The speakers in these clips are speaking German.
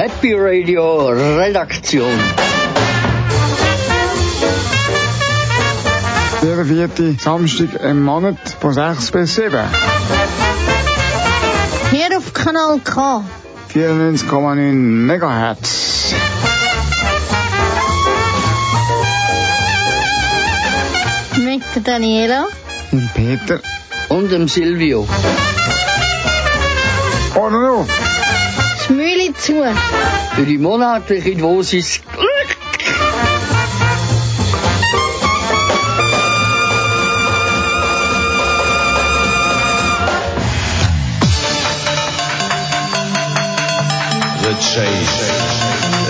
Happy Radio Redaktion. Jeder vierte Samstag im Monat von 6 bis 7. Hier auf Kanal K. 94,9 Megahertz. Mit der Daniela. Und Peter. Und dem Silvio. Oder noch? Zu. Für die monatliche Dosis Glück. The chase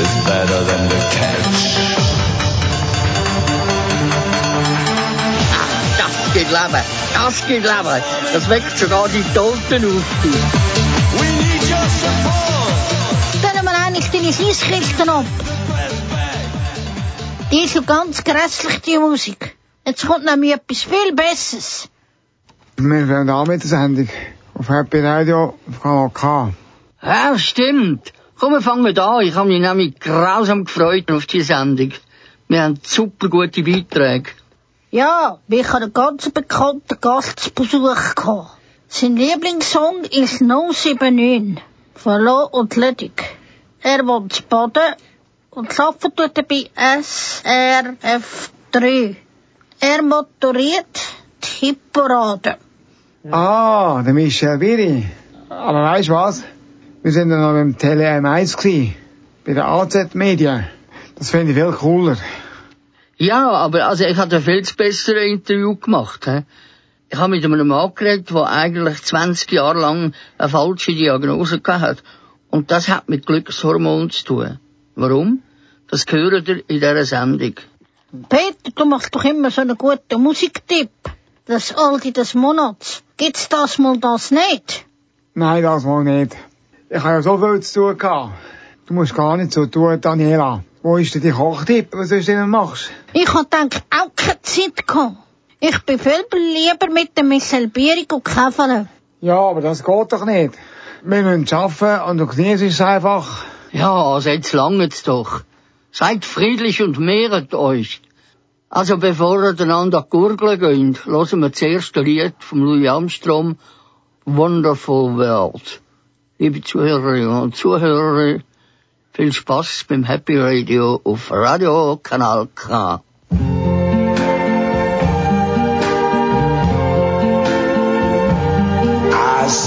is better than the catch. Das geht Leben. Das geht Leben. Das weckt sogar die Toten auf. We need your support. Wir eigentlich deine Schießkisten ab. Die ist so ganz grässlich, die Musik. Jetzt kommt nämlich etwas viel Besseres. Wir fangen an mit der Sendung. Auf Happy Radio auf Kanal K. Ja, stimmt. Komm, wir fangen an. Ich habe mich nämlich grausam gefreut auf die Sendung. Wir haben super gute Beiträge. Ja, ich habe einen ganz bekannten Gast zu Besuch gehabt. Sein Lieblingssong ist No 79 von Lo und Ledig. Er wohnt zu Baden und arbeitet tut er bei SRF3. Er motoriert die Hitparade. Ah, der Michel Biri. Aber weißt du was? Wir sind ja noch beim Tele M1 gewesen. Bei der AZ Media. Das finde ich viel cooler. Ja, aber also ich hatte ein viel besseres Interview gemacht. He. Ich habe mit einem Mann geredet, der eigentlich 20 Jahre lang eine falsche Diagnose gehabt hat. Und das hat mit Glückshormonen zu tun. Warum? Das gehört ihr in dieser Sendung. Peter, du machst doch immer so einen guten Musiktipp. Das Alte des Monats. Gibt's das mal das nicht? Nein, das mal nicht. Ich habe ja so viel zu tun gehabt. Du musst gar nicht so tun, Daniela. Wo ist denn die Kochtipp, was du denn machst? Ich hab gedacht, auch keine Zeit gehabt. Ich bin viel lieber mit dem Michel Bierig und Käferle. Ja, aber das geht doch nicht. Wir müssen arbeiten und du genießt einfach. Ja, also jetzt langt's doch. Seid friedlich und mehret euch. Also bevor ihr einander gurgeln geht, hören wir das erste Lied von Louis Armstrong, Wonderful World. Liebe Zuhörerinnen und Zuhörer, viel Spaß beim Happy Radio auf Radio Kanal K.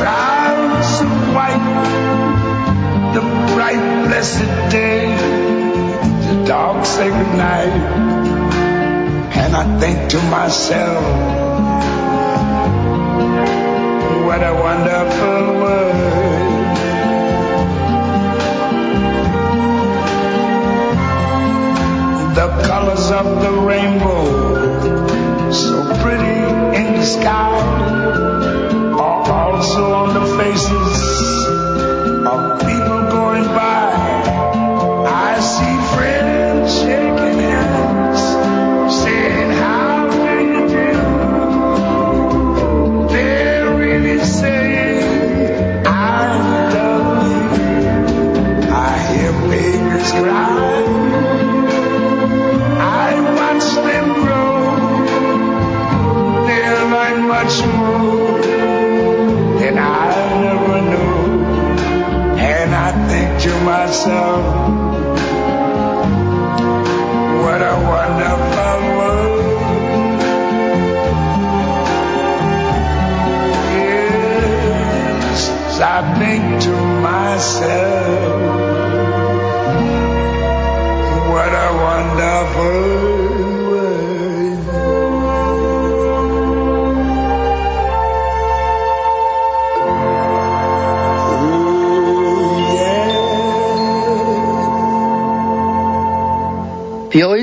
clouds of. The bright blessed day, the dark sacred night. And I think to myself,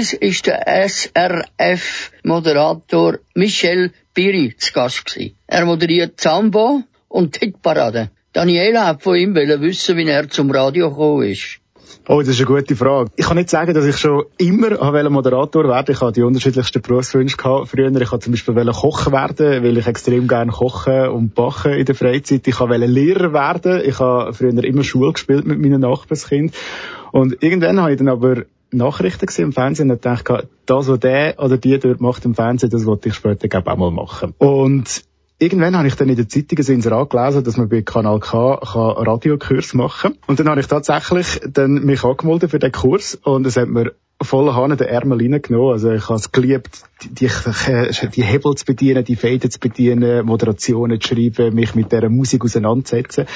uns ist der SRF-Moderator Michel Piri zu Gast gewesen. Er moderiert Zambo und Hitparade. Daniela hat von ihm wissen, wie er zum Radio gekommen ist. Oh, das ist eine gute Frage. Ich kann nicht sagen, dass ich schon immer Moderator werden Ich habe die unterschiedlichsten Berufswünsche gehabt. Früher, ich wollte zum Beispiel Kochen werden, weil ich extrem gerne kochen und backen in der Freizeit. Ich wollte Lehrer werden. Ich habe früher immer Schule gespielt mit meinen Nachbarskind. Und irgendwann habe ich dann aber Nachrichten gesehen im Fernsehen und dachte, das, was der oder die dort macht im Fernsehen, das wollte ich später, glaube auch mal machen. Und Irgendwann habe ich dann in der Zeitung ein Inserat gelesen, dass man bei Kanal K Radiokurs machen kann. Und dann habe ich tatsächlich dann mich angemeldet für den Kurs und es hat mir voller Hahn den Ärmel reingenommen. Also ich habe es geliebt, die, die, Hebel zu bedienen, die Fäden zu bedienen, Moderationen zu schreiben, mich mit dieser Musik auseinanderzusetzen.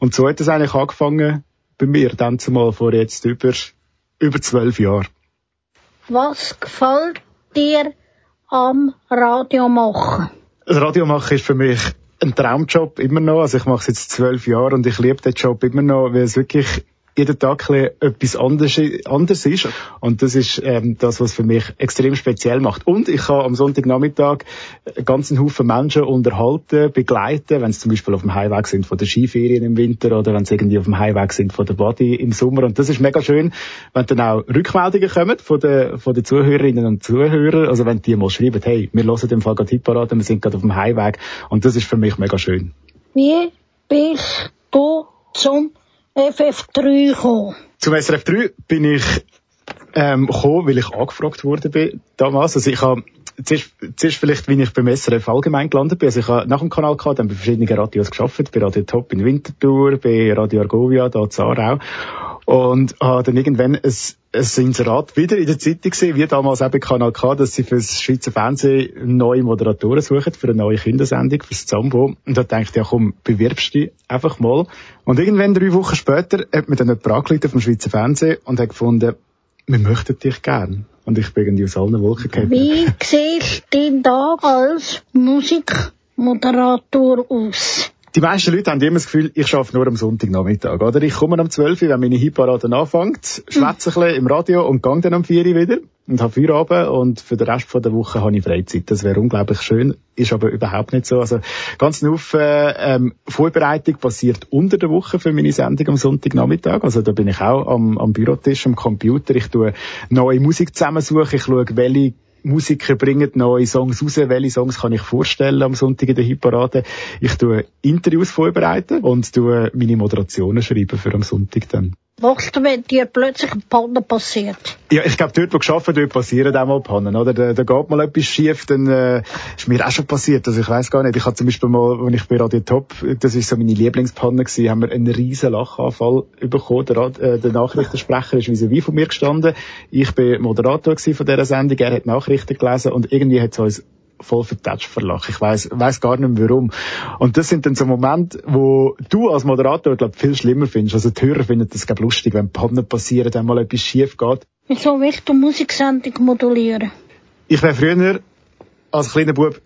Und so hat es eigentlich angefangen bei mir, dann zumal vor jetzt über, über zwölf Jahren. Was gefällt dir am Radio machen? Das Radio machen ist für mich ein Traumjob immer noch. Also ich mache es jetzt zwölf Jahre und ich liebe den Job immer noch, weil es wirklich jeden Tag etwas anderes, anders ist. Und das ist ähm, das, was für mich extrem speziell macht. Und ich kann am Sonntagnachmittag einen ganzen Haufen Menschen unterhalten, begleiten, wenn sie zum Beispiel auf dem Heimweg sind von der Skiferien im Winter oder wenn sie irgendwie auf dem Heimweg sind von der Body im Sommer. Und das ist mega schön, wenn dann auch Rückmeldungen kommen von den, von den Zuhörerinnen und Zuhörern. Also wenn die mal schreiben, hey, wir hören den Fall gerade Hitparade, wir sind gerade auf dem Heimweg. Und das ist für mich mega schön. Wie bist du zum FF3 gekommen? Zum SRF 3 bin ich ähm, gekommen, weil ich angefragt wurde damals. Also ich habe zuerst, zuerst vielleicht, wie ich beim SRF allgemein gelandet bin. Also ich habe nach dem Kanal gehabt, dann bei verschiedenen Radios geschafft, bei Radio Top in Winterthur, bei Radio Argovia, da in Aarau. Und habe dann irgendwann ein, ein Inserat wieder in der Zeitung gesehen, wie damals auch bei Kanal K, dass sie für das Schweizer Fernsehen neue Moderatoren suchen, für eine neue Kindersendung, fürs Zambo. Und da dachte ich, ja komm, bewirbst dich einfach mal. Und irgendwann drei Wochen später hat mir dann jemand angeleitet vom Schweizer Fernsehen und hat gefunden, wir möchten dich gern. Und ich bin irgendwie aus allen Wolken gefallen. Wie siehst du da als Musikmoderator aus? Die meisten Leute haben immer das Gefühl, ich arbeite nur am Sonntagnachmittag, oder? Ich komme um 12 Uhr, wenn meine Hitparade anfängt, schwätze ein bisschen im Radio und gehe dann um 4 Uhr wieder und habe Feierabend und für den Rest der Woche habe ich Freizeit. Das wäre unglaublich schön, ist aber überhaupt nicht so. Also ganz Haufen ähm, Vorbereitung passiert unter der Woche für meine Sendung am Sonntagnachmittag. Also da bin ich auch am, am Bürotisch, am Computer. Ich tue neue Musik zusammensuchen, ich schaue, welche Musiker bringen neue Songs raus. Welche Songs kann ich vorstellen am Sonntag in der Hitparade? Ich tue Interviews vorbereiten und tue meine Moderationen schreiben für am Sonntag dann. Was, wenn dir plötzlich ein Panne passiert? Ja, ich glaube, dort, wo geschafft wird, passieren auch mal Pannen, oder? Da, da geht mal etwas schief, dann äh, ist mir auch schon passiert. Also ich weiß gar nicht. Ich hatte zum Beispiel mal, wenn ich bei Radio Top, das ist so meine Lieblingspanne gewesen, haben wir einen riesen Lachanfall bekommen. Der, äh, der Nachrichtensprecher ist wie von mir gestanden. Ich bin Moderator von dieser Sendung. Er hat Nachrichten gelesen und irgendwie hat es uns voll vertatscht verlacht. Ich weiß weiß gar nicht mehr warum. Und das sind dann so Momente, wo du als Moderator, glaube viel schlimmer findest. Also die Hörer finden das, glaube lustig, wenn Pannen passieren, wenn mal etwas schief geht. Wieso willst du Musiksendung modulieren? Ich wäre früher als kleiner Bub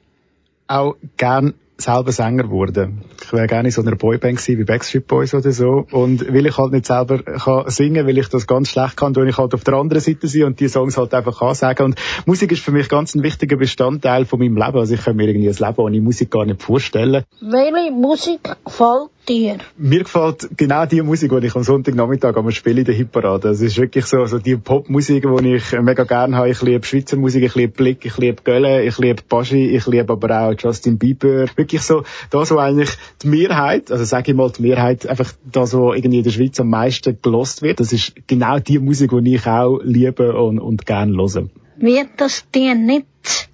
auch gern selber Sänger geworden. Ich wäre gerne in so einer Boyband gewesen, wie Backstreet Boys oder so. Und weil ich halt nicht selber kann singen, weil ich das ganz schlecht kann, tue ich halt auf der anderen Seite sein und die Songs halt einfach ansagen. Und Musik ist für mich ganz ein wichtiger Bestandteil von meinem Leben. Also ich kann mir irgendwie ein Leben ohne Musik gar nicht vorstellen. Welche Musik gefällt dir? Mir gefällt genau die Musik, die ich am Sonntagnachmittag am Spielen in der Hitparade. Es ist wirklich so, so die Popmusik, die ich mega gerne habe. Ich liebe Schweizer Musik, ich liebe Blick, ich liebe Gölle, ich liebe Baschi, ich liebe aber auch Justin Bieber. Wirklich so, das, wo eigentlich die Mehrheit, also sage ich mal die Mehrheit, einfach das, wo irgendwie in der Schweiz am meisten gelost wird. Das ist genau die Musik, die ich auch liebe und, und gerne höre. Wird das dir nicht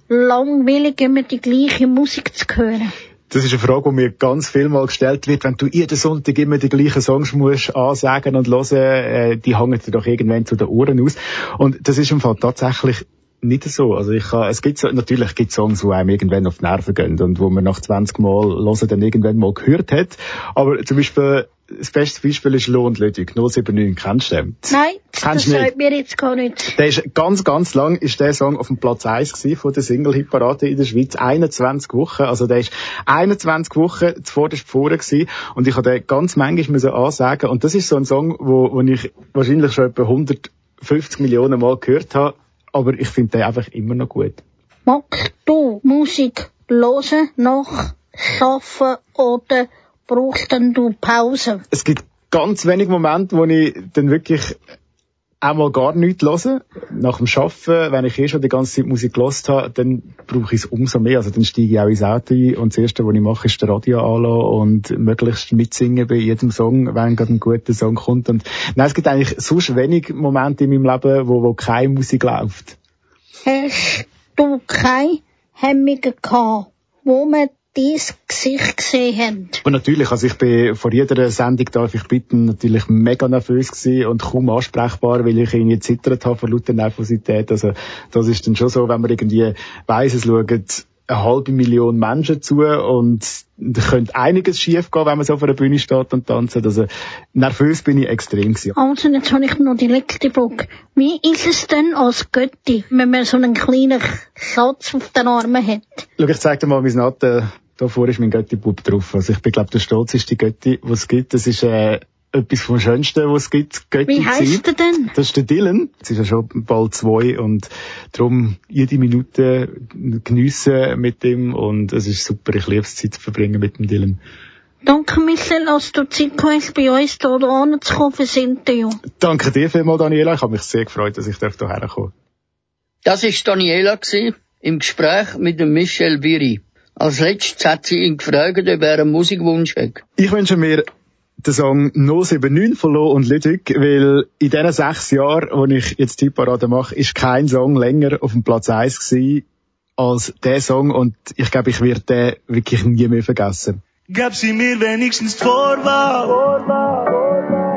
langweilig, immer die gleiche Musik zu hören? Das ist eine Frage, die mir ganz viel mal gestellt wird. Wenn du jeden Sonntag immer die gleichen Songs musst ansagen und hören, äh, die hängen dir doch irgendwann zu den Ohren aus. Und das ist im Fall tatsächlich nicht so. Also ich kann, es gibt so, natürlich gibt Songs, die einem irgendwann auf die Nerven gehen und wo man nach 20 Mal hören dann irgendwann mal gehört hat. Aber zum Beispiel, das beste Beispiel ist Lohn Ludwig, 079, kennst du den? Nein, kennst das sagt mir jetzt gar nicht. Der ist ganz, ganz lang ist der Song auf dem Platz 1 gewesen von der Single-Hit-Parade in der Schweiz. 21 Wochen. Also der ist 21 Wochen zuvorderst vorne gewesen. Und ich habe den ganz manchmal müssen ansagen. Und das ist so ein Song, wo, wo ich wahrscheinlich schon etwa 150 Millionen Mal gehört habe aber ich finde den einfach immer noch gut. Magst du Musik hören, nach Schaffen oder brauchst denn du Pause? Es gibt ganz wenige Momente, wo ich dann wirklich einmal gar nichts höre. Nach dem Arbeiten, wenn ich eh schon die ganze Zeit Musik gelost habe, dann brauche ich es umso mehr. Also dann steige ich auch ins Auto ein und das Erste, was ich mache, ist der Radio anlassen und möglichst mitsingen bei jedem Song, wenn gerade ein guter Song kommt. Und nein, es gibt eigentlich sonst wenig Momente in meinem Leben, wo, wo keine Musik läuft. Hast du keine Hemmungen gehabt, wo man dein Gesicht gesehen haben? Und natürlich, also ich bin vor jeder Sendung, darf ich bitten, natürlich mega nervös gewesen und kaum ansprechbar, weil ich irgendwie zittert habe vor lauter Nervosität. Also das ist dann schon so, wenn man irgendwie weiss, es schauen eine halbe Million Menschen zu und da könnte einiges schief gehen, wenn man so auf einer Bühne steht und tanzt. Also nervös bin ich extrem gewesen. Also, jetzt habe ich noch die letzte Frage. Wie ist es denn als Götti, wenn man so einen kleinen Schatz auf den Armen hat? Schau, ich zeig dir mal mein Natten. Da vorne ist mein Götti-Bub drauf. Also ich bin, glaube der stolzeste Götti, was es gibt. Das ist äh, etwas vom Schönsten, was es gibt. Götti Wie heisst er denn? Das ist der Dylan. Jetzt ist er schon bald zwei und darum jede Minute geniessen mit ihm und es ist super. Ich liebe es, Zeit zu verbringen mit dem Dylan. Danke, Michel, dass du Zeit gehabt hast, bei uns hier anzukommen fürs Interview. Danke dir vielmals, Daniela. Ich habe mich sehr gefreut, dass ich hierher kommen Das ist Daniela im Gespräch mit dem Michel Biri. Als letztes hat sie ihn gefragt, ob er einen Musikwunsch hat. Ich wünsche mir den Song 079 von Lo und Ludwig, weil in diesen sechs Jahren, wo ich jetzt die Parade mache, ist kein Song länger auf dem Platz 1 gewesen als der Song und ich glaube, ich werde den wirklich nie mehr vergessen. Gab sie mir wenigstens die Vorwahl.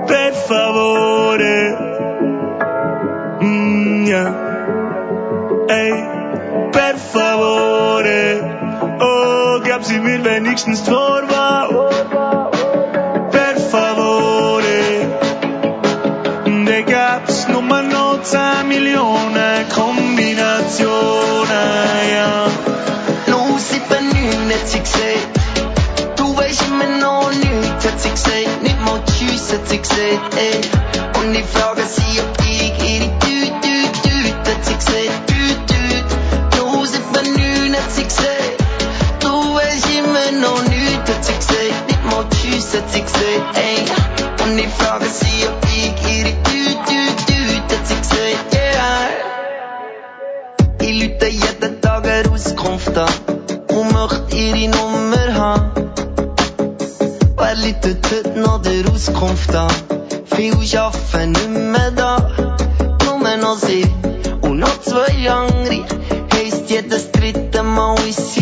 Per favore. Mm, ja. Ey, per favore. Gab sie mir wenigstens die Vorwahl. Per favore. Da gab's noch 10 Millionen Kombinationen, ja. Los, ich bin hat sie gesagt. Du weisst immer noch nichts, hat sie gesagt. Nicht mal Tschüss, hat sie gesagt, ey. Und ich frage sie, ob ich noch nichts, hat sie gesagt. Nicht mal Tschüss, hat sie gesagt, ey. Und ich frage sie, ob ich ihre Tüt, Tüt, Tüt, hat sie gesagt, yeah. Ich lüte jeden Tag eine Auskunft an und möchte ihre Nummer haben. Wer läutet heute noch der Auskunft an? Viel arbeiten nicht mehr da, nur noch sie und noch zwei andere. Heisst jedes dritte Mal ist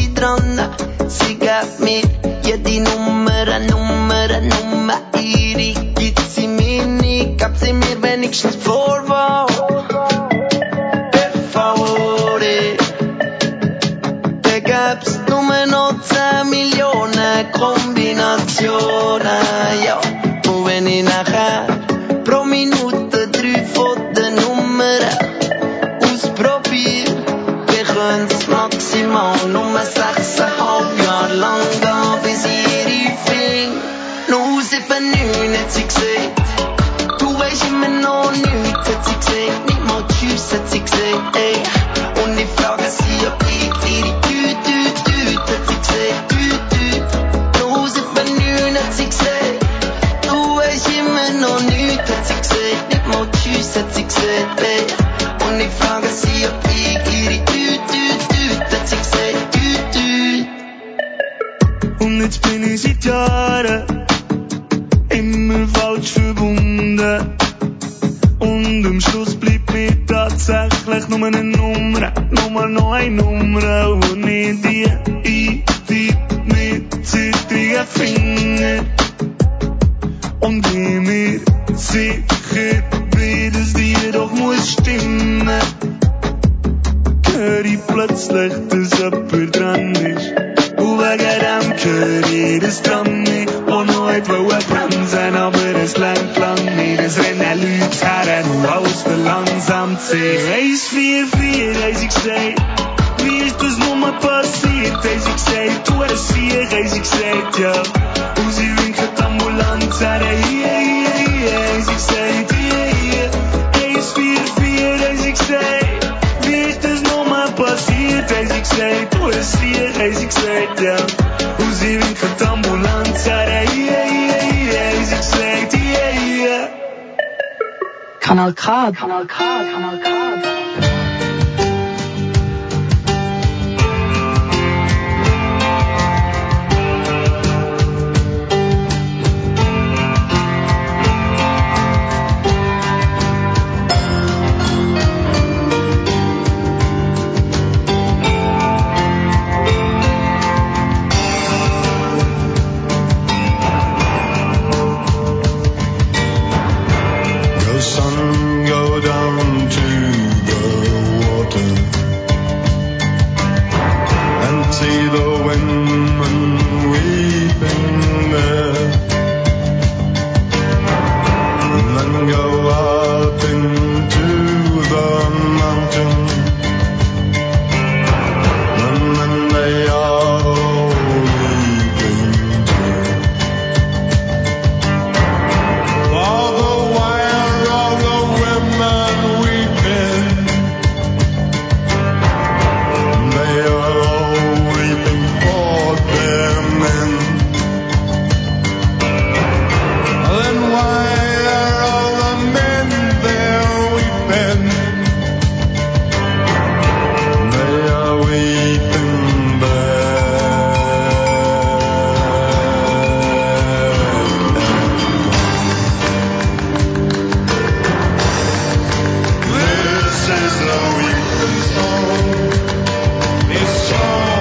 zei, dit is nog maar passiert, als ik zei, als ik zei, ja. Hoe zie ik het ja, ja, ja, als ik zei, ja, ja. Kanal K, Kanal K, Kanal K. song. is strong.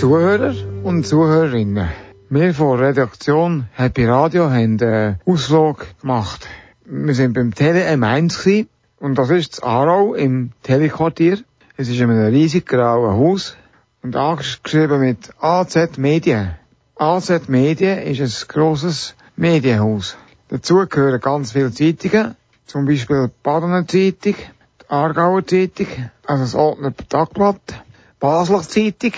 Zuhörer und Zuhörerinnen. Wir von Redaktion Happy Radio haben äh, einen Ausflug gemacht. Wir sind beim Tele M1 und das ist das Aarau im Telequartier. Es ist in einem riesig grauen Haus und angeschrieben mit AZ Medien. AZ Medien ist ein grosses Medienhaus. Dazu gehören ganz viele Zeitungen, zum Beispiel die Badener Zeitung, die Aargauer Zeitung, also das Ordner Tagblatt, Basler Zeitung,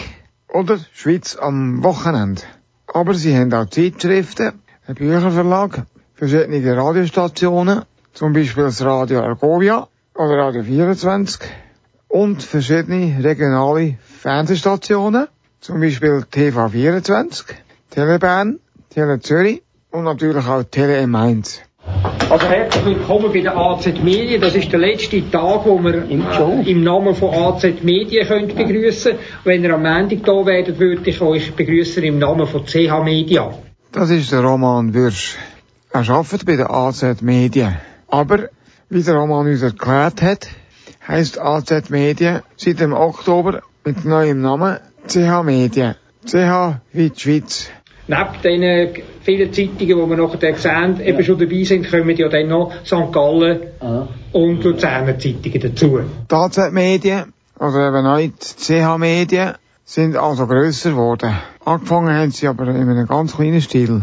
oder Schweiz am Wochenende. Aber sie haben auch Zeitschriften, einen Bücherverlag, verschiedene Radiostationen, zum Beispiel das Radio Argovia oder Radio 24 und verschiedene regionale Fernsehstationen, zum Beispiel TV24, Telebahn, Tele Zürich und natürlich auch Tele M1. Also herzlich willkommen bei der AZ Medien. Das ist der letzte Tag, wo wir äh, im Namen von AZ Medien könnt begrüßen. Wenn ihr am Montag da werdet, würde ich euch begrüßen im Namen von CH Media. Das ist der Roman Würsch. Er arbeitet bei der AZ Medien. Aber, wie der Roman uns erklärt hat, heisst AZ Medien seit dem Oktober mit neuem Namen CH Medien. CH wie die Schweiz. Neben den vielen Zeitungen, die wir nachher sehen, eben schon dabei sind, kommen ja dann noch St. Gallen und Luzerner Zeitungen dazu. Die AZ Medien, also eben neu die CH Medien, sind also grösser geworden. Angefangen haben sie aber in einem ganz kleinen Stil.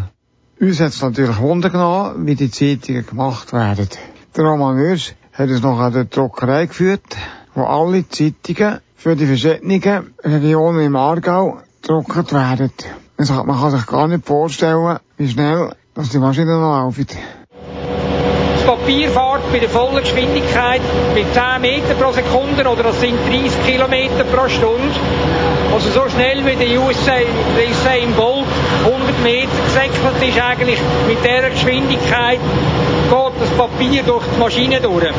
Uns hat es natürlich Wunder genommen, wie die Zeitungen gemacht werden. Der Roman Würsch hat uns noch an der Druckerei geführt, wo alle Zeitungen für die verschiedenen Regionen im Aargau gedruckt werden. Also man kann sich gar nicht vorstellen, wie schnell dass die Maschinen noch laufen. Das Papier fährt bei der vollen Geschwindigkeit mit 10 Meter pro Sekunde oder das sind 30 Kilometer pro Stunde. Also so schnell wie der USA, der Usain Bolt 100 Meter gesäckelt ist eigentlich mit dieser Geschwindigkeit geht das Papier durch die Maschine durch.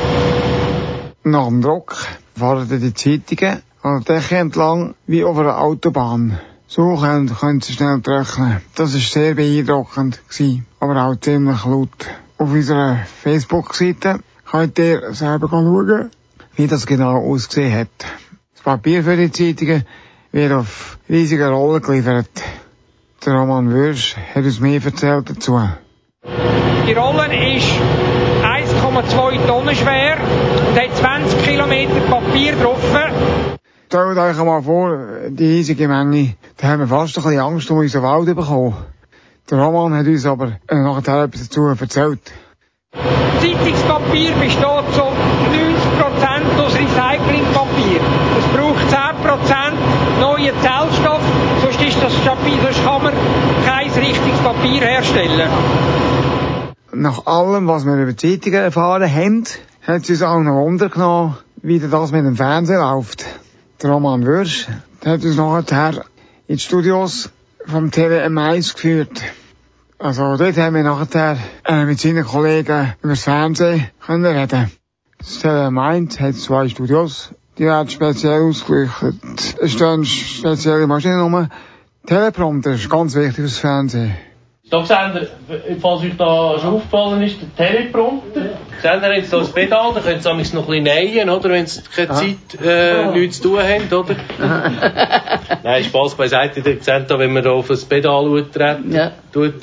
Nach dem Druck fahren die Zeitungen an der Decke entlang wie auf einer Autobahn. So können, können sie schnell trocknen. Das war sehr beeindruckend, gewesen, aber auch ziemlich laut. Auf unserer Facebook-Seite könnt ihr selber schauen, wie das genau ausgesehen hat. Das Papier für die Zeitungen wird auf riesige Rollen geliefert. Der Roman Würsch hat uns mehr erzählt dazu. Die Rolle ist 1,2 Tonnen schwer und hat 20 Kilometer Papier drauf. Stellt euch einmal vor, die riesige Menge, da haben wir fast ein bisschen Angst um unseren Wald bekommen. Der Roman hat uns aber äh, nachher etwas dazu erzählt. Zeitungspapier besteht zu 90% aus Recyclingpapier. Es braucht 10% neuen Zellstoff, sonst, ist das stabil, sonst kann man kein richtiges Papier herstellen. Nach allem, was wir über Zeitungen erfahren haben, hat es uns auch noch Wunder genommen, wie das mit dem Fernsehen läuft. Der Roman Würsch hat uns nachher in die Studios vom Tele M1 geführt. Also dort haben wir nachher äh, mit seinen Kollegen über das Fernsehen können reden. Das Tele M1 hat zwei Studios, die werden speziell ausgerichtet. Es stehen spezielle Maschinen rum. Teleprompter ist ganz wichtig fürs Fernsehen. Da seht ihr, falls euch da schon aufgefallen ist, der Teleprompter. Seht ihr jetzt da das Pedal, da könnt ihr es noch ein bisschen nähen, oder? Wenn ihr keine Zeit, äh, nichts zu tun habt, oder? Nein, Spaß beiseite. Ihr seht da, wenn man da auf das Pedal treten, Ja. tut,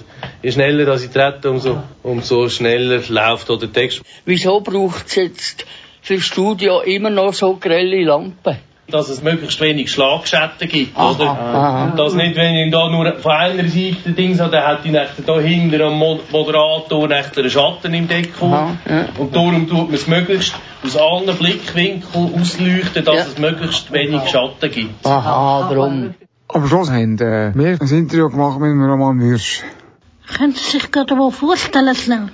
je schneller dass ich trete, umso, umso schneller läuft der Text. Wieso braucht es jetzt fürs Studio immer noch so grelle Lampen? Dass es möglichst wenig Schlagschatten gibt, Aha, oder? aha. Und das nicht, wenn ich da nur von einer Seite Dings habe, dann hätte ich nachher da hinter am Mo- Moderator nachher einen Schatten im Deckel. Aha, ja. Und darum tut man es möglichst aus allen Blickwinkeln ausleuchten, dass Ja. es möglichst wenig Schatten gibt. Aha, warum? Am Schluss haben äh, wir ein Interview gemacht mit Roman Würsch. Können Sie sich gerade mal vorstellen, Snow?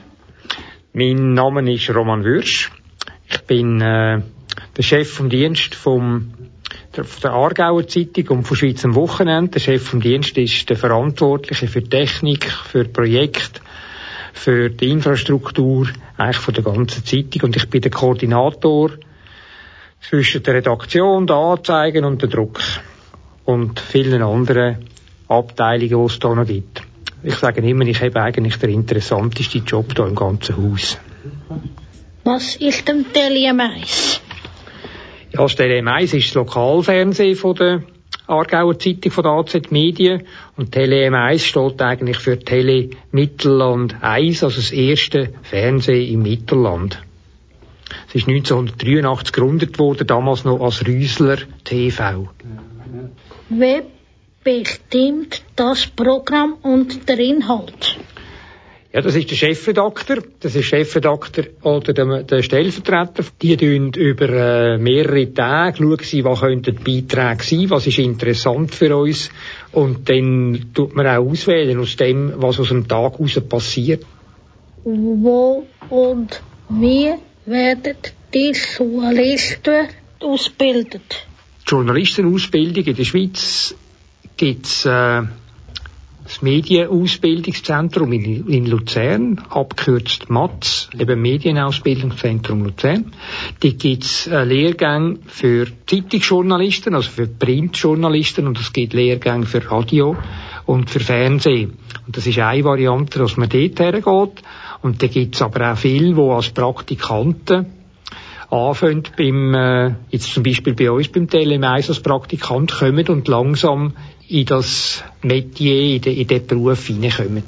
Mein Name ist Roman Würsch. Ich bin äh, der Chef vom Dienst vom der, der Aargauer Zeitung und von Schweiz am Wochenende. Der Chef vom Dienst ist der Verantwortliche für Technik, für Projekt, für die Infrastruktur, eigentlich von der ganzen Zeitung. Und ich bin der Koordinator zwischen der Redaktion, den Anzeigen und dem Druck. Und vielen anderen Abteilungen, die es da noch gibt. Ich sage immer, ich habe eigentlich den interessanteste Job hier im ganzen Haus. Was ist denn Telemeis? Ja, das Tele1 ist das Lokalfernsehen von der Aargauer Zeitung von der AZ Medien und Tele1 steht eigentlich für Tele Mittelland 1, also das erste Fernsehen im Mittelland. Es ist 1983 gegründet worden, damals noch als Rüsler TV. Wer bestimmt das Programm und der Inhalt? Ja, das ist der Chefredakteur, das ist Chefredakteur oder der, der Stellvertreter. Die tun über äh, mehrere Tage schauen, sie, was könnten die Beiträge sein, was ist interessant für uns. Und dann tut man auch auswählen aus dem, was aus dem Tag heraus passiert. Wo und wie werden die Journalisten ausgebildet? Die Journalistenausbildung in der Schweiz gibt es äh, das Medienausbildungszentrum in, in Luzern, abgekürzt MATS, eben Medienausbildungszentrum Luzern. Die gibt's äh, Lehrgänge für Zeitungsjournalisten, also für Printjournalisten und es gibt Lehrgänge für Radio und für Fernsehen. Und das ist eine Variante, dass man dort hergeht. Und da gibt's aber auch viele, die als Praktikanten anfangen beim, äh, jetzt zum Beispiel bei uns beim TLM1 als Praktikant kommen und langsam in das Metier, in den, in den Beruf hineinkommen.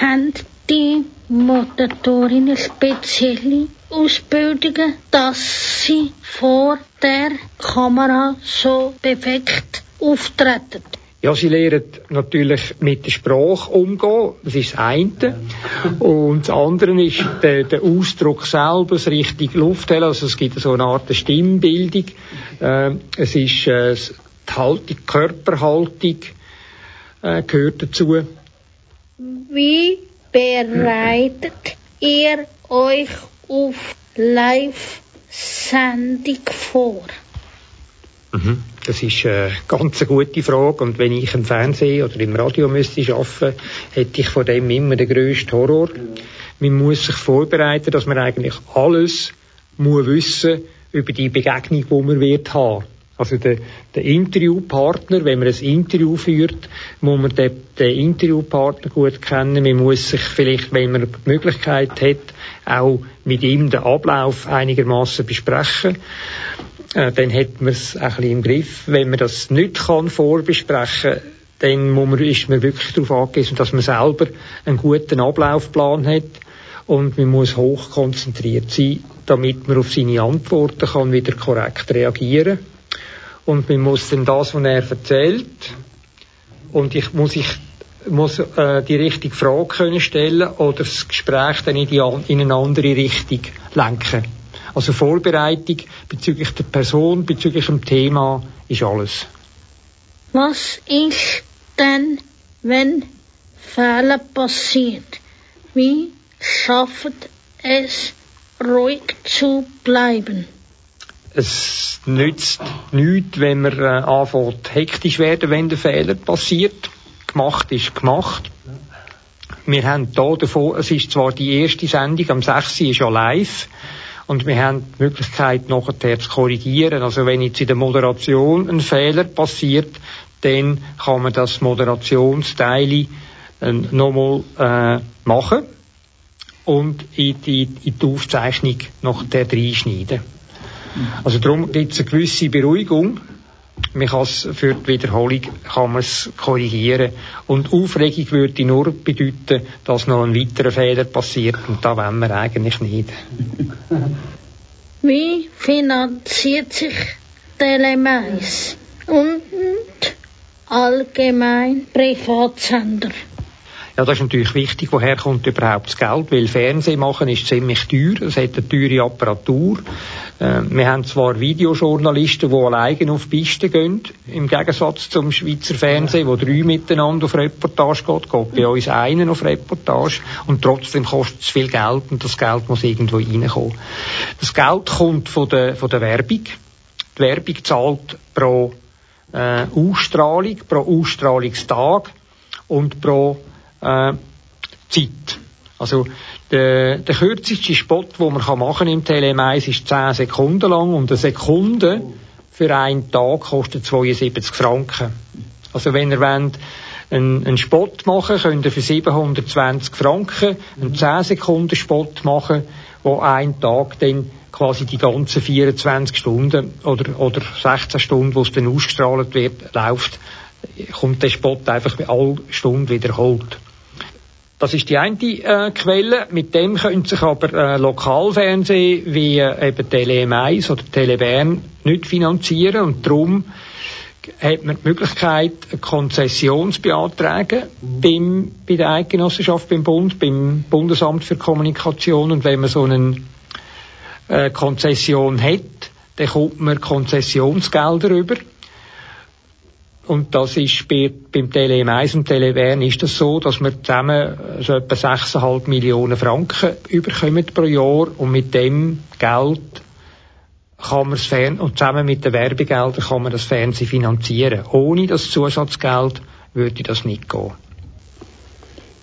Haben die Moderatorinnen spezielle Ausbildungen, dass sie vor der Kamera so perfekt auftreten? Ja, sie lernen natürlich mit der Sprache umgehen, das ist das eine. Und das andere ist der, der Ausdruck selber, das richtige Luft. Also es gibt so eine Art Stimmbildung. Äh, es ist äh, die Haltung, die Körperhaltung äh, gehört dazu. Wie bereitet ihr euch auf Live-Sendung vor? Mhm. Das ist eine ganz gute Frage. Und wenn ich im Fernsehen oder im Radio müsste arbeiten, hätte ich von dem immer den grössten Horror. Man muss sich vorbereiten, dass man eigentlich alles muss wissen über die Begegnung, die man wird haben. Also der, der Interviewpartner, wenn man ein Interview führt, muss man den, den Interviewpartner gut kennen. Man muss sich vielleicht, wenn man die Möglichkeit hat, auch mit ihm den Ablauf einigermaßen besprechen. Äh, dann hat man es ein bisschen im Griff. Wenn man das nicht kann vorbesprechen dann muss man, ist man wirklich darauf angewiesen, dass man selber einen guten Ablaufplan hat und man muss hoch konzentriert sein, damit man auf seine Antworten kann wieder korrekt reagieren und man muss dann das, was er erzählt und ich muss ich muss äh, die richtige Frage können stellen oder das Gespräch dann in, die, in eine andere Richtung lenken. Also Vorbereitung bezüglich der Person, bezüglich dem Thema ist alles. Was ist denn, wenn Fehler passiert? Wie schafft es, ruhig zu bleiben? Es nützt nichts, wenn man äh, anfängt hektisch werden, wenn der Fehler passiert. Gemacht ist gemacht. Wir haben hier davon, es ist zwar die erste Sendung, am 6. ist ja live, und wir haben die Möglichkeit, nachher zu korrigieren. Also wenn jetzt in der Moderation ein Fehler passiert, dann kann man das Moderationsteil äh, nochmal äh, machen und in die, in die Aufzeichnung nachher reinschneiden. Also darum gibt es eine gewisse Beruhigung. Man kann es für die Wiederholung kann man es korrigieren. Und Aufregung würde nur bedeuten, dass noch ein weiterer Fehler passiert und da wollen wir eigentlich nicht. Wie finanziert sich Telemais und allgemein Privatsender? Ja, das ist natürlich wichtig, woher kommt überhaupt das Geld, weil Fernsehen machen ist ziemlich teuer, es hat eine teure Apparatur. Äh, wir haben zwar Videojournalisten, die alleine auf die Piste gehen, im Gegensatz zum Schweizer Fernsehen, wo drei miteinander auf Reportage geht, geht bei uns einen auf Reportage und trotzdem kostet es viel Geld und das Geld muss irgendwo reinkommen. Das Geld kommt von der, von der Werbung. Die Werbung zahlt pro äh, Ausstrahlung, pro Ausstrahlungstag und pro äh, Zeit. Also der, der kürzeste Spot, den man machen kann im TLM1 ist 10 Sekunden lang und eine Sekunde für einen Tag kostet 72 Franken. Also wenn ihr wollt, einen, einen Spot machen, könnt ihr für 720 Franken einen 10 Sekunden Spot machen, wo ein Tag dann quasi die ganzen 24 Stunden oder, oder 16 Stunden, wo es dann ausgestrahlt wird, läuft, kommt der Spot einfach alle Stunden wiederholt. Das ist die eine äh, Quelle. Mit dem können sich aber äh, Lokalfernsehen wie äh, eben Tele 1 oder Tele Bern nicht finanzieren. Und darum hat man die Möglichkeit, eine Konzession zu beantragen beim, bei der Eidgenossenschaft, beim Bund, beim Bundesamt für Kommunikation. Und wenn man so eine äh, Konzession hat, dann kommt man Konzessionsgelder über Und das ist bei, beim Tele 1 und Tele Bern ist das so, dass wir zusammen so etwa 6,5 Millionen Franken überkommen pro Jahr und mit dem Geld kann man das Fern und zusammen mit den Werbegeldern kann man das Fernsehen finanzieren. Ohne das Zusatzgeld würde das nicht gehen.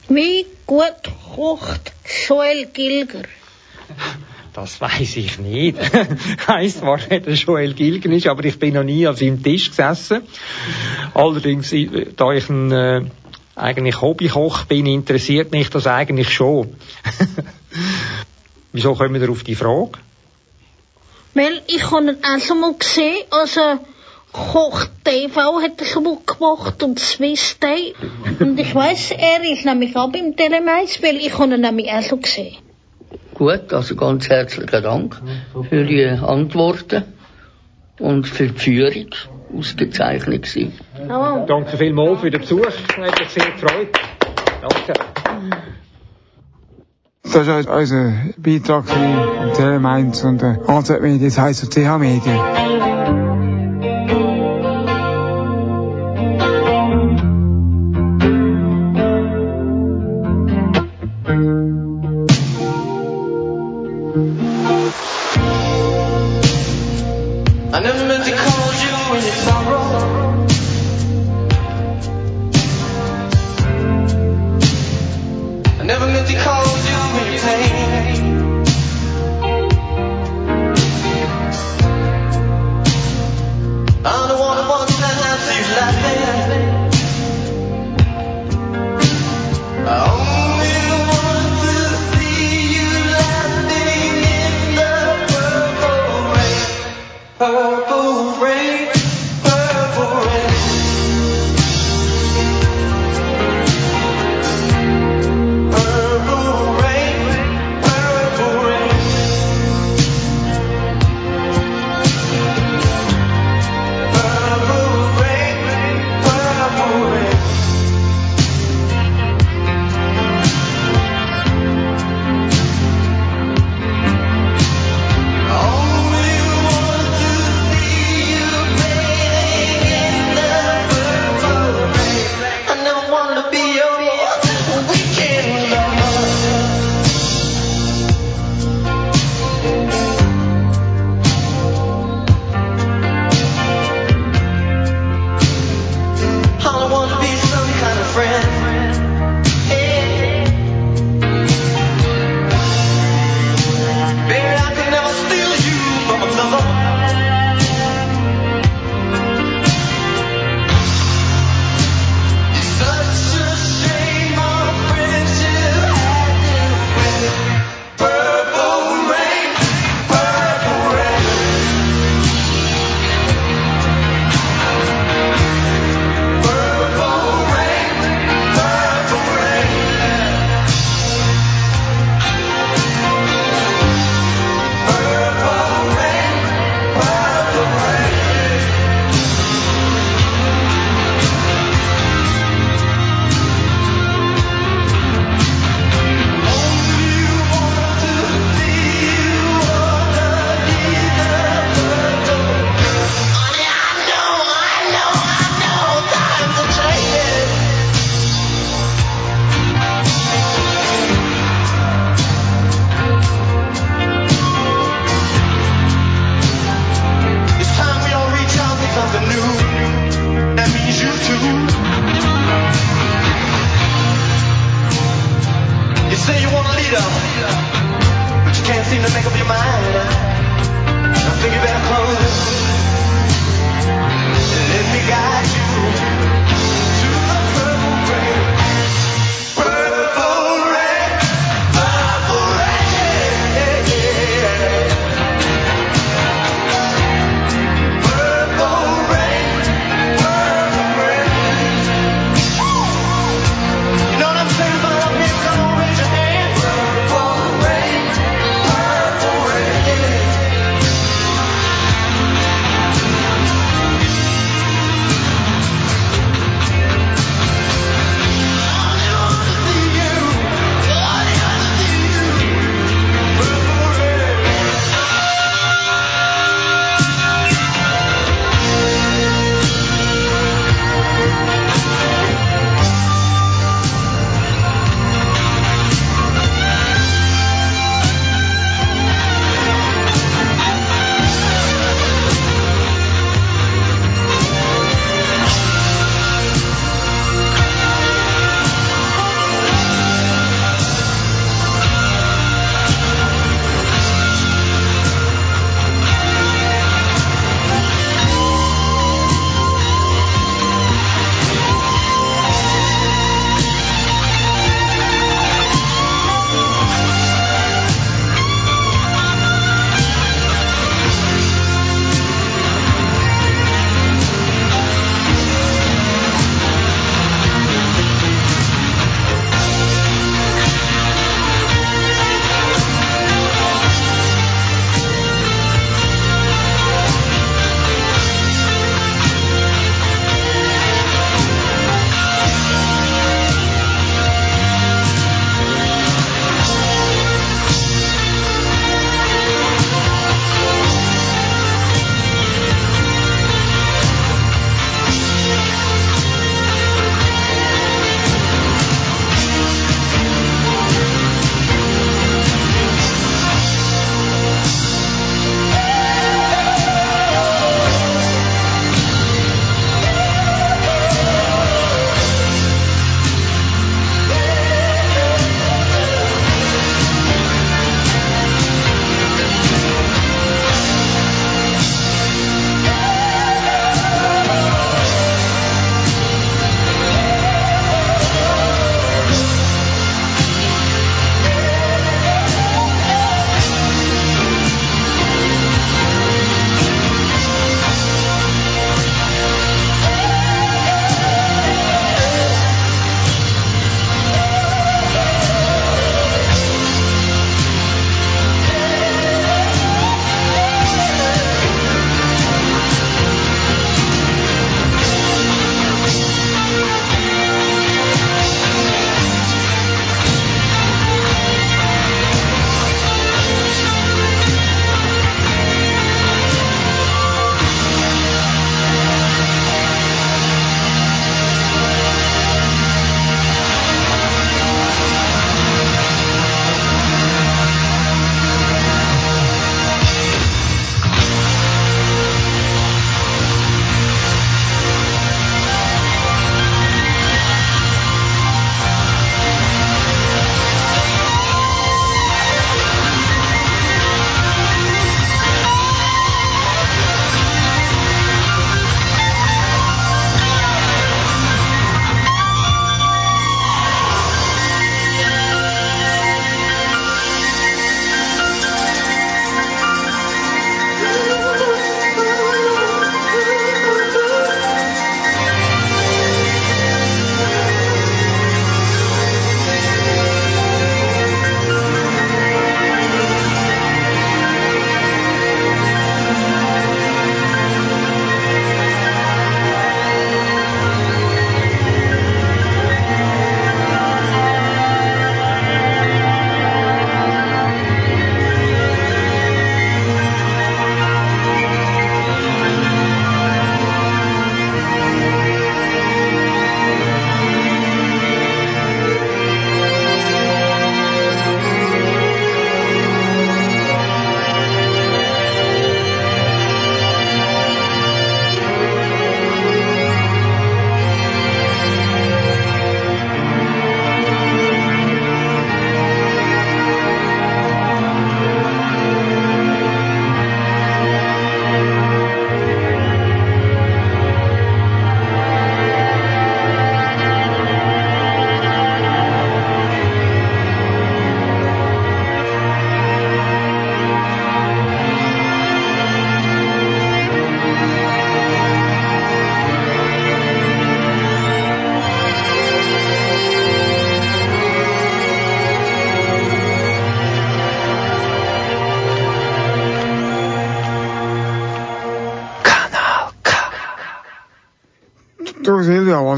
Wie gut kocht Joel Gilger? Das weiß ich nicht. ich weiss zwar, wer der Joel Gilgen ist, aber ich bin noch nie an seinem Tisch gesessen. Allerdings, da ich ein äh, eigentlich Hobbykoch bin, interessiert mich das eigentlich schon. Wieso kommen wir auf die Frage? Weil ich habe ihn auch mal gesehen, also Koch TV hat er schon mal gemacht und Swiss Day. Und ich weiss, er ist nämlich auch beim Telemais, weil ich habe ihn nämlich auch schon gesehen. Gut, also ganz herzlichen Dank für die Antworten und für die Führung. Ausgezeichnet gewesen. Ja. Danke vielmals für den Besuch. Hat mich sehr gefreut. Danke. Das war unser Beitrag vom Tele Mainz und der AZ Medien, das heisst CH Medien.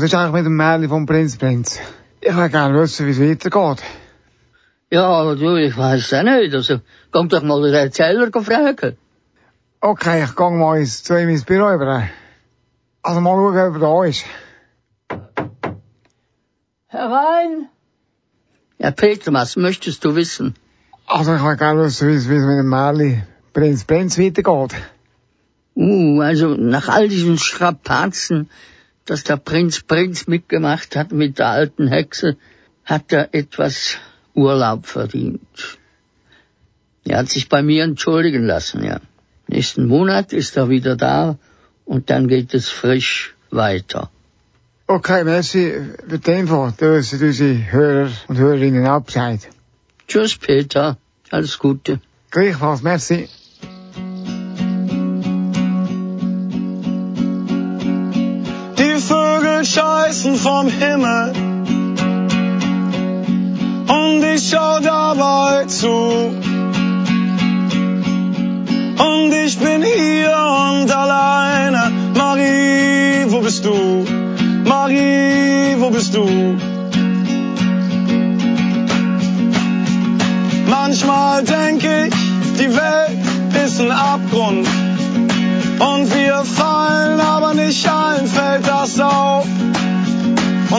Was ist eigentlich mit dem Märchen vom Prinz Prinz? Ich will gerne wissen, wie es weitergeht. Ja, du, ich weiß auch nicht. Also, komm doch mal den Erzähler fragen. Okay, ich gehe mal ins, zu ihm ins Büro über. Also mal schauen, ob er da ist. Herein! Ja, Peter, was möchtest du wissen? Also ich will gerne wissen, wie es es mit dem Märchen Prinz Prinz weitergeht. Uh, also nach all diesen Strapazen, dass der Prinz Prinz mitgemacht hat mit der alten Hexe, hat er etwas Urlaub verdient. Er hat sich bei mir entschuldigen lassen, ja. Nächsten Monat ist er wieder da und dann geht es frisch weiter. Okay, merci für die Info. Du hast unsere Hörer und Hörerinnen auch Bescheid. Tschüss, Peter. Alles Gute. Gleichfalls, merci. Scheißen vom Himmel und ich schau dabei zu. Und ich bin hier und alleine. Marie, wo bist du? Marie, wo bist du? Manchmal denk ich, die Welt ist ein Abgrund. Und wir fallen, aber nicht auf.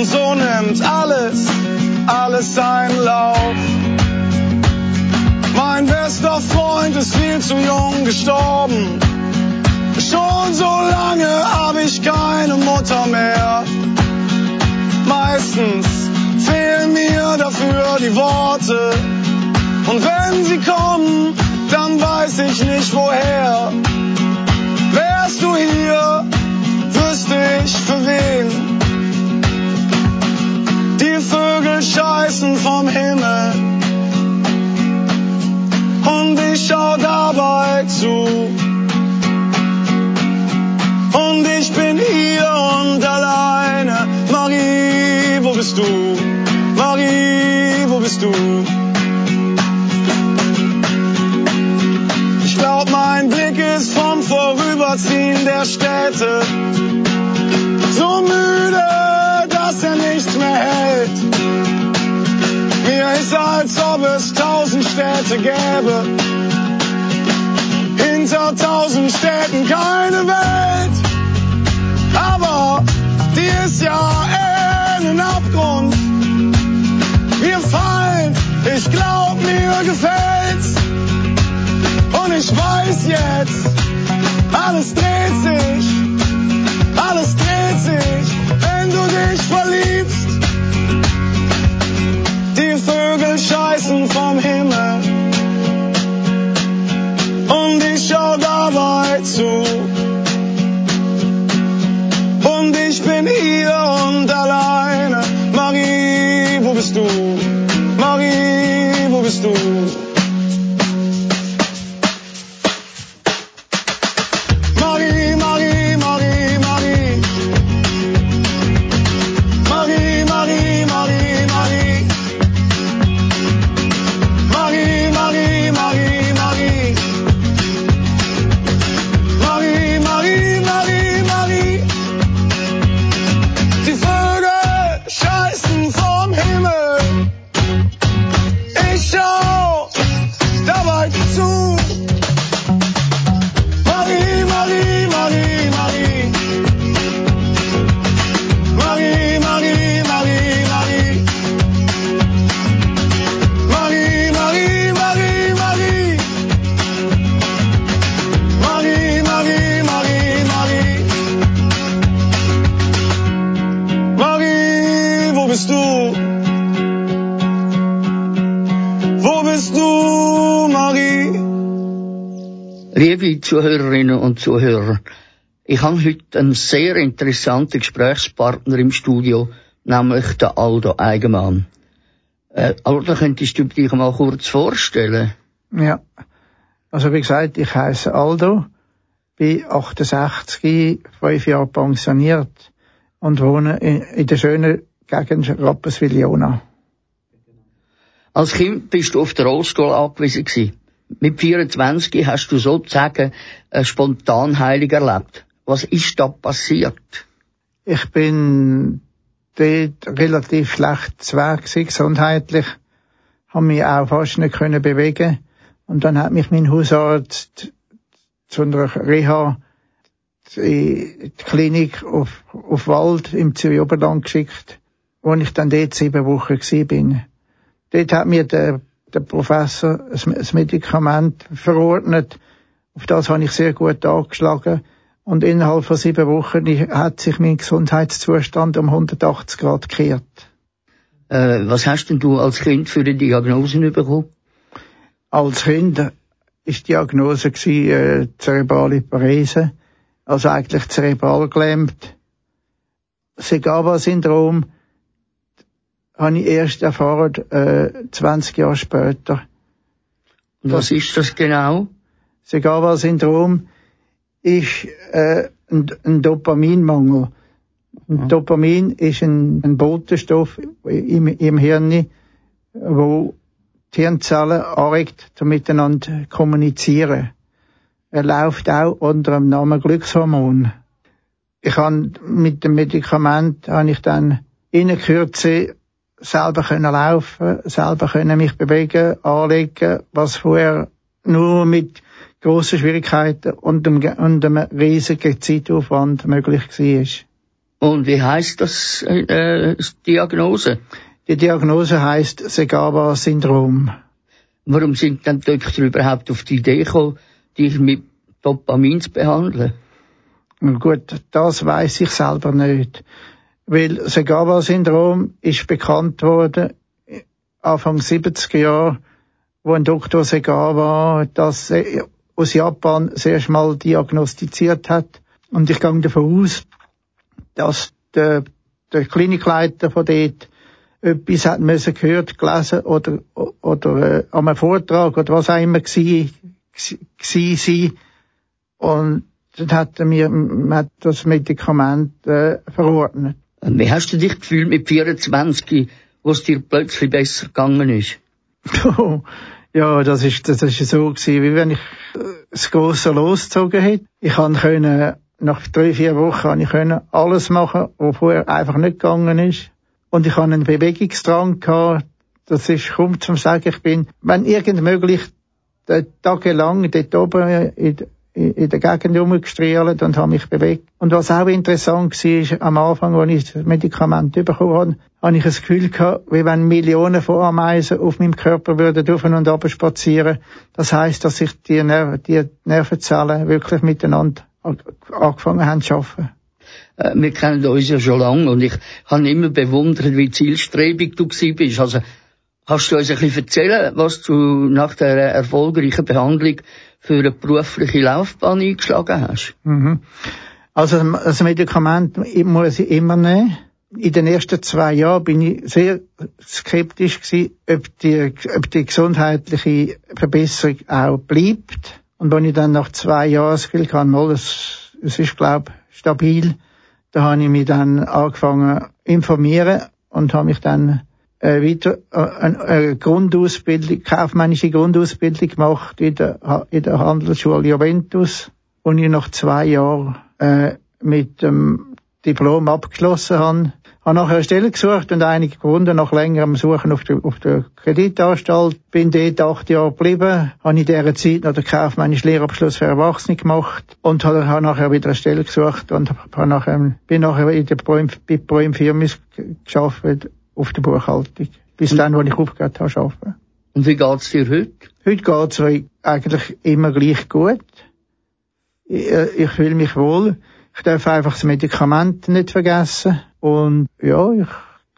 Und so nimmt alles, alles seinen Lauf. Mein bester Freund ist viel zu jung gestorben. Schon so lange hab ich keine Mutter mehr. Meistens fehlen mir dafür die Worte. Und wenn sie kommen, dann weiß ich nicht woher. Wärst du hier, wüsste ich für wen. Scheißen vom Himmel. Und ich schau dabei zu. Und ich bin hier und alleine. Marie, wo bist du? Marie, wo bist du? Ich glaub, mein Blick ist vom Vorüberziehen der Städte so müde, dass er nichts mehr hält. Ist, als ob es tausend Städte gäbe. Hinter tausend Städten keine Welt. Aber die ist ja in den Abgrund. Wir fallen, ich glaub, mir gefällt's. Und ich weiß jetzt, alles dreht sich, alles dreht sich, wenn du dich verliebst. Die Scheißen vom Himmel und ich schau dabei zu. Und ich bin hier und alleine. Marie, wo bist du? Marie, wo bist du? Zuhörer, ich habe heute einen sehr interessanten Gesprächspartner im Studio, nämlich den Aldo Eigenmann. Äh, Aldo, könntest du dich mal kurz vorstellen? Ja. Also wie gesagt, ich heiße Aldo, bin 68, fünf Jahre pensioniert und wohne in, in der schönen Gegend Rapperswil-Jona. Als Kind bist du auf der Rollstuhl angewiesen gewesen. Mit 24 hast du sozusagen eine Spontanheilung erlebt. Was ist da passiert? Ich bin dort relativ schlecht gewesen, gesundheitlich. Habe mich auch fast nicht können bewegen. Und dann hat mich mein Hausarzt zu einer Reha in die Klinik auf, auf Wald im Zürich-Oberland geschickt, wo ich dann dort sieben Wochen gewesen bin. Dort hat mir der, der Professor das Medikament verordnet. Auf das habe ich sehr gut angeschlagen. Und innerhalb von sieben Wochen hat sich mein Gesundheitszustand um 180 Grad gekehrt. Äh, was hast denn du als Kind für die Diagnosen bekommen? Als Kind ist die Diagnose gewesen, äh, zerebrale Parese, also eigentlich zerebral gelähmt. Segava-Syndrom habe ich erst erfahren, äh, 20 Jahre später. Und was ist das genau? Segava-Syndrom ist äh, ein, ein Dopaminmangel. Und Dopamin ist ein, ein Botenstoff im, im Hirn, wo die Hirnzellen anregt, um miteinander kommunizieren. Er läuft auch unter dem Namen Glückshormon. Ich habe mit dem Medikament habe ich dann in Kürze selber können laufen, selber können mich bewegen, anlegen, was vorher nur mit grossen Schwierigkeiten und einem, und einem riesigen Zeitaufwand möglich war. Und wie heißt das äh, Diagnose? Die Diagnose heißt Segava-Syndrom. Warum sind dann die Doktor überhaupt auf die Idee gekommen, dich mit Dopamin zu behandeln? Gut, das weiß ich selber nicht. Weil Segava-Syndrom ist bekannt worden Anfang 70er Jahre, wo ein Dr. Segawa das aus Japan sehr mal diagnostiziert hat. Und ich gehe davon aus, dass der, der Klinikleiter von dort etwas hat müssen gehört, gelesen oder, oder äh, an einem Vortrag oder was auch immer gsi, gsi, gsi Und dann hat er mir hat das Medikament äh, verordnet. Wie hast du dich gefühlt mit 24, wo es dir plötzlich besser gegangen ist? ja, das ist, das ist so gewesen, wie wenn ich äh, das große losgezogen hätte. Ich kann können, nach drei, vier Wochen kann ich können alles machen, was vorher einfach nicht gegangen ist. Und ich hatte einen Bewegungsdrang gehabt. Das ist kaum zum sagen, ich bin, wenn irgend möglich, tagelang dort oben in der Gegend rumgestrahlt und habe mich bewegt. Und was auch interessant war, am Anfang, als ich das Medikament bekommen habe, habe ich das Gefühl gehabt, wie wenn Millionen von Ameisen auf meinem Körper würden auf und ab spazieren. Das heißt, dass sich die, Nerv die Nervenzellen wirklich miteinander angefangen haben zu arbeiten. Äh, wir kennen uns ja schon lange und ich habe immer bewundert, wie zielstrebig du bist. Also, kannst du uns ein bisschen erzählen, was du nach der erfolgreichen Behandlung für eine berufliche Laufbahn eingeschlagen hast? Mhm. Also das Medikament muss ich immer nehmen. In den ersten zwei Jahren bin ich sehr skeptisch gewesen, ob die, ob die gesundheitliche Verbesserung auch bleibt. Und wenn ich dann nach zwei Jahren das Gefühl hatte, mal, es, ist, glaube stabil, da habe ich mich dann angefangen informieren und habe mich dann äh, weiter äh, eine Grundausbildung, kaufmännische Grundausbildung gemacht in der, in der Handelsschule Juventus, und ich nach zwei Jahren äh, mit dem Diplom abgeschlossen habe. Habe nachher eine Stelle gesucht und einige Gründe nach längerem Suchen auf der, auf der Kreditanstalt. Bin dort acht Jahre geblieben. Habe in dieser Zeit noch den kaufmännischen Lehrabschluss für Erwachsene gemacht und habe, habe nachher wieder eine Stelle gesucht und habe nachher, bin nachher in der Bräum, bei Bräum Firmis gearbeitet auf der Buchhaltung. Bis Und- dann, wo ich aufgehört habe, arbeiten. Und wie geht's dir heute? Heute geht's mir eigentlich immer gleich gut. Ich, äh, ich fühle mich wohl. Ich darf einfach das Medikament nicht vergessen. Und ja, ich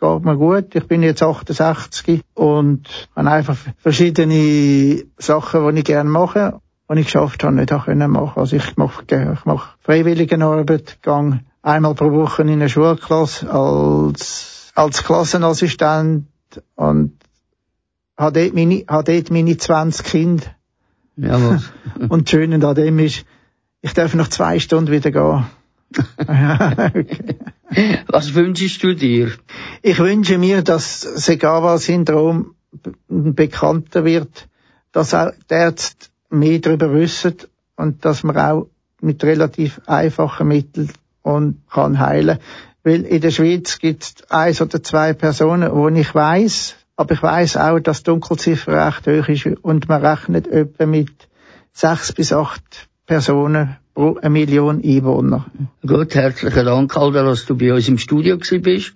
geht mir gut. Ich bin jetzt 68 und habe einfach verschiedene Sachen, die ich gerne mache, die ich geschafft habe, nicht auch können machen. Also ich mache, ich mache Freiwilligenarbeit, gehe einmal pro Woche in eine Schulklasse als, als Klassenassistent und habe dort meine, habe dort meine 20 Kinder. Jawohl. Und das Schöne an dem ist, ich darf nach zwei Stunden wieder gehen. okay. Was wünschst du dir? Ich wünsche mir, dass Segawa-Syndrom bekannter wird, dass auch die Ärzte mehr darüber wissen und dass man auch mit relativ einfachen Mitteln und kann heilen. Weil in der Schweiz gibt es eins oder zwei Personen, wo ich weiß, aber ich weiß auch, dass die Dunkelziffer recht hoch ist und man rechnet etwa mit sechs bis acht Personen pro eine Million Einwohner. Gut, herzlichen Dank, Alter, dass du bei uns im Studio gewesen bist.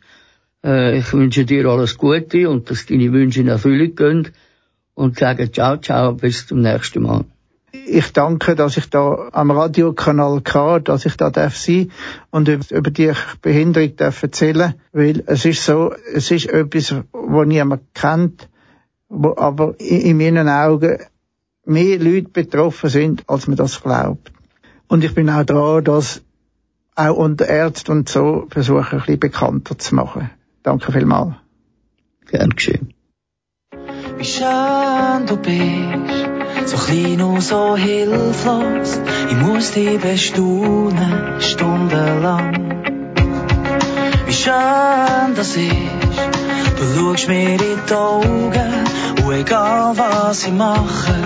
Äh, ich wünsche dir alles Gute und dass deine Wünsche in Erfüllung gehen. Und sage ciao, ciao, bis zum nächsten Mal. Ich danke, dass ich da am Radiokanal K, dass ich da darf sein und über die Behinderung darf erzählen, weil es ist so, es ist etwas, wo niemand kennt, wo aber in meinen Augen mehr Leute betroffen sind, als man das glaubt. Und ich bin auch dran, das auch unter Ärzten und so versuchen, ein bisschen bekannter zu machen. Danke vielmals. Gern geschehen. Wie schön du bist, so klein und so hilflos. Ich muss dich bestaunen, stundenlang. Wie schön das ist, du schaust mir in die Augen. Und egal was ich mache,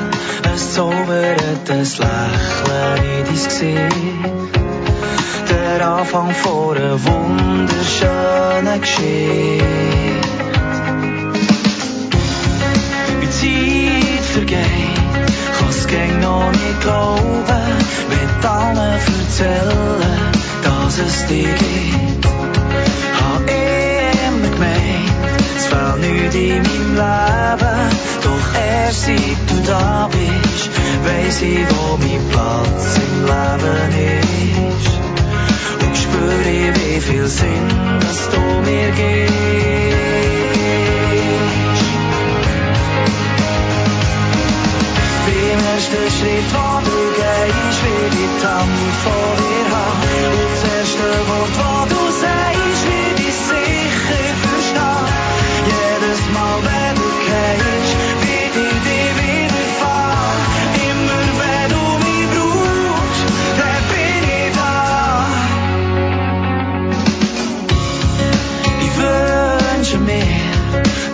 es zaubert ein Lächeln in dein Gesicht. Der Anfang von einer wunderschönen Geschichte. Kann's gäng noch nicht glauben, will allen erzählen, dass es dich gibt. Hab immer gemeint, es fehlt nichts in meinem Leben, doch erst seit du da bist, weiss ich, wo mein Platz im Leben ist. Und spüre, wie viel Sinn, dass du mir gibst. Beim ersten Schritt, wo du gehst, will ich die Hand vor dir haben. Und das erste Wort, wo du sagst, will ich sicher verstehen. Jedes Mal, wenn du gehst, will ich dir widerfahren. Immer wenn du mich brauchst, dann bin ich da. Ich wünsche mir,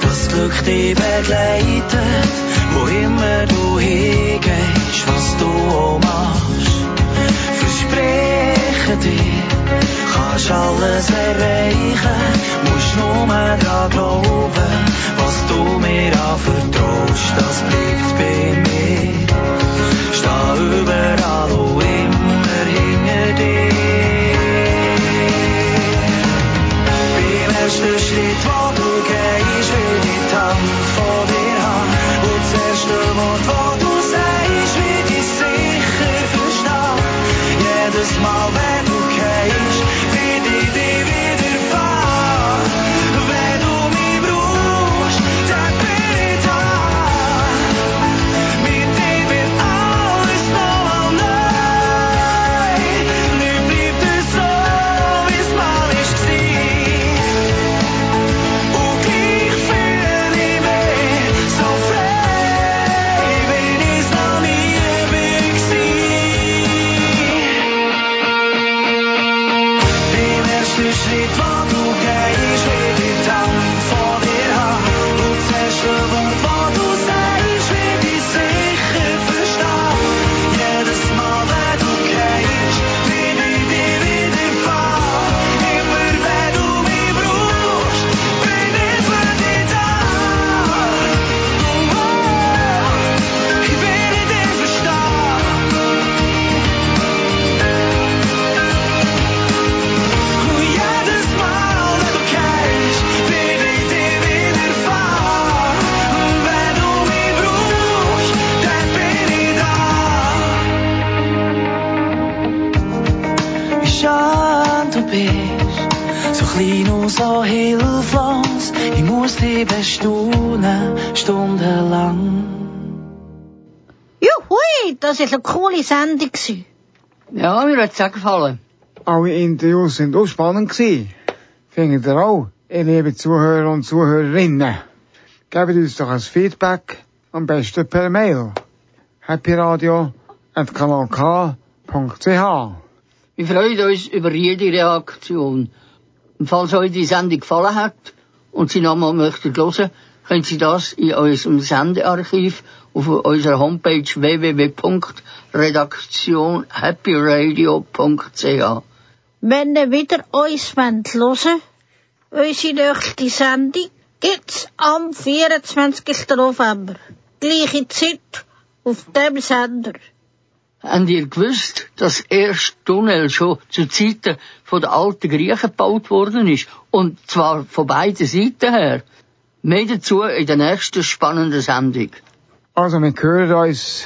dass Glück dich begleitet, wo immer du hingehst, was du auch machst. Verspreche dir, kannst alles erreichen, musst nur dran glauben, was du mir anvertraust, das bleibt bei mir. Steh überall und Jedes coole Sendung. gewesen. Ja, mir hat's auch gefallen. Alle Interviews sind auch spannend gewesen. Findet ihr auch, ihr liebe Zuhörer und Zuhörerinnen? Gebt uns doch ein Feedback, am besten per Mail. happyradio.kanalk.ch Wir freuen uns über jede Reaktion. Und falls euch die Sendung gefallen hat und Sie nochmal möchten hören, können Sie das in unserem Sendearchiv auf unserer Homepage www.redaktionhappyradio.ch Wenn ihr wieder uns wollt hören unsere nächste Sendung gibt's am 24. November. Gleiche Zeit auf dem Sender. Habt ihr gewusst, dass erst Tunnel schon zu Zeiten von der alten Griechen gebaut worden ist? Und zwar von beiden Seiten her. Mehr dazu in der nächsten spannenden Sendung. Also, wir hören uns.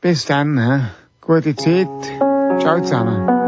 Bis dann. He? Gute Zeit. Ciao zusammen.